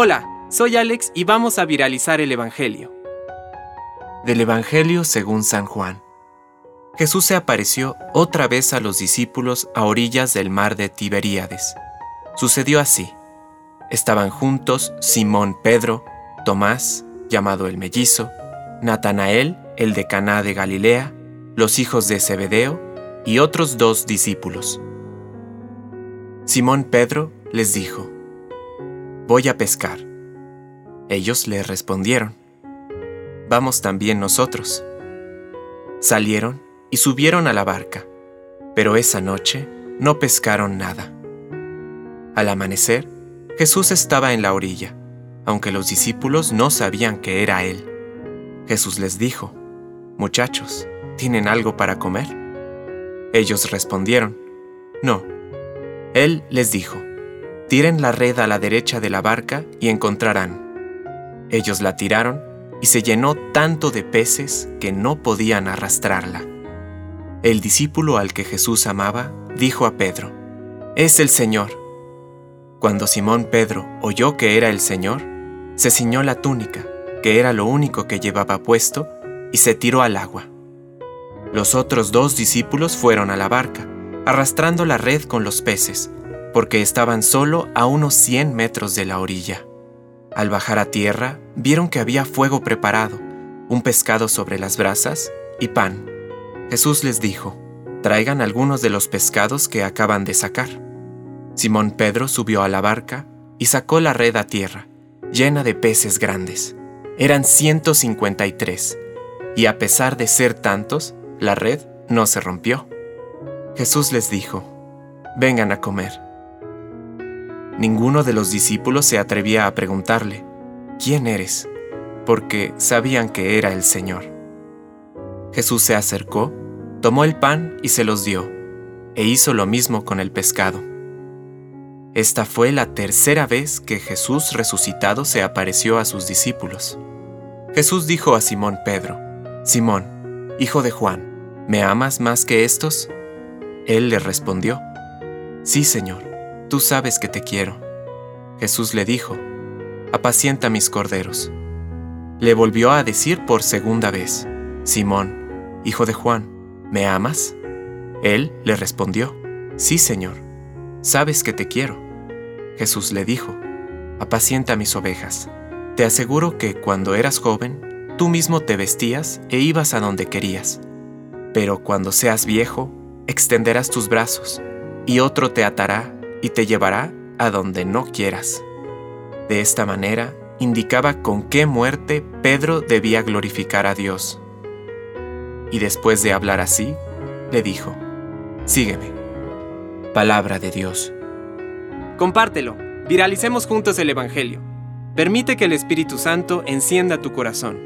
Hola, soy Alex y vamos a viralizar el Evangelio. Del Evangelio según San Juan. Jesús se apareció otra vez a los discípulos a orillas del mar de Tiberíades. Sucedió así. Estaban juntos Simón Pedro, Tomás, llamado el mellizo, Natanael, el de Caná de Galilea, los hijos de Zebedeo y otros dos discípulos. Simón Pedro les dijo, Voy a pescar. Ellos le respondieron, Vamos también nosotros. Salieron y subieron a la barca, pero esa noche no pescaron nada. Al amanecer, Jesús estaba en la orilla, aunque los discípulos no sabían que era Él. Jesús les dijo, Muchachos, ¿tienen algo para comer? Ellos respondieron, No. Él les dijo, Tiren la red a la derecha de la barca y encontrarán. Ellos la tiraron y se llenó tanto de peces que no podían arrastrarla. El discípulo al que Jesús amaba dijo a Pedro, Es el Señor. Cuando Simón Pedro oyó que era el Señor, se ciñó la túnica, que era lo único que llevaba puesto, y se tiró al agua. Los otros dos discípulos fueron a la barca, arrastrando la red con los peces, porque estaban solo a unos 100 metros de la orilla. Al bajar a tierra, vieron que había fuego preparado, un pescado sobre las brasas y pan. Jesús les dijo, traigan algunos de los pescados que acaban de sacar. Simón Pedro subió a la barca y sacó la red a tierra, llena de peces grandes. Eran 153, y a pesar de ser tantos, la red no se rompió. Jesús les dijo, vengan a comer. Ninguno de los discípulos se atrevía a preguntarle, ¿quién eres? porque sabían que era el Señor. Jesús se acercó, tomó el pan y se los dio, e hizo lo mismo con el pescado. Esta fue la tercera vez que Jesús resucitado se apareció a sus discípulos. Jesús dijo a Simón Pedro, Simón, hijo de Juan, ¿me amas más que estos? Él le respondió, Sí, Señor, tú sabes que te quiero. Jesús le dijo, Apacienta mis corderos. Le volvió a decir por segunda vez, Simón, hijo de Juan, ¿me amas? Él le respondió, Sí, Señor, sabes que te quiero. Jesús le dijo, Apacienta mis ovejas. Te aseguro que cuando eras joven, tú mismo te vestías e ibas a donde querías. Pero cuando seas viejo, extenderás tus brazos, y otro te atará y te llevará a donde no quieras. De esta manera, indicaba con qué muerte Pedro debía glorificar a Dios. Y después de hablar así, le dijo, Sígueme. Palabra de Dios. Compártelo, viralicemos juntos el Evangelio. Permite que el Espíritu Santo encienda tu corazón.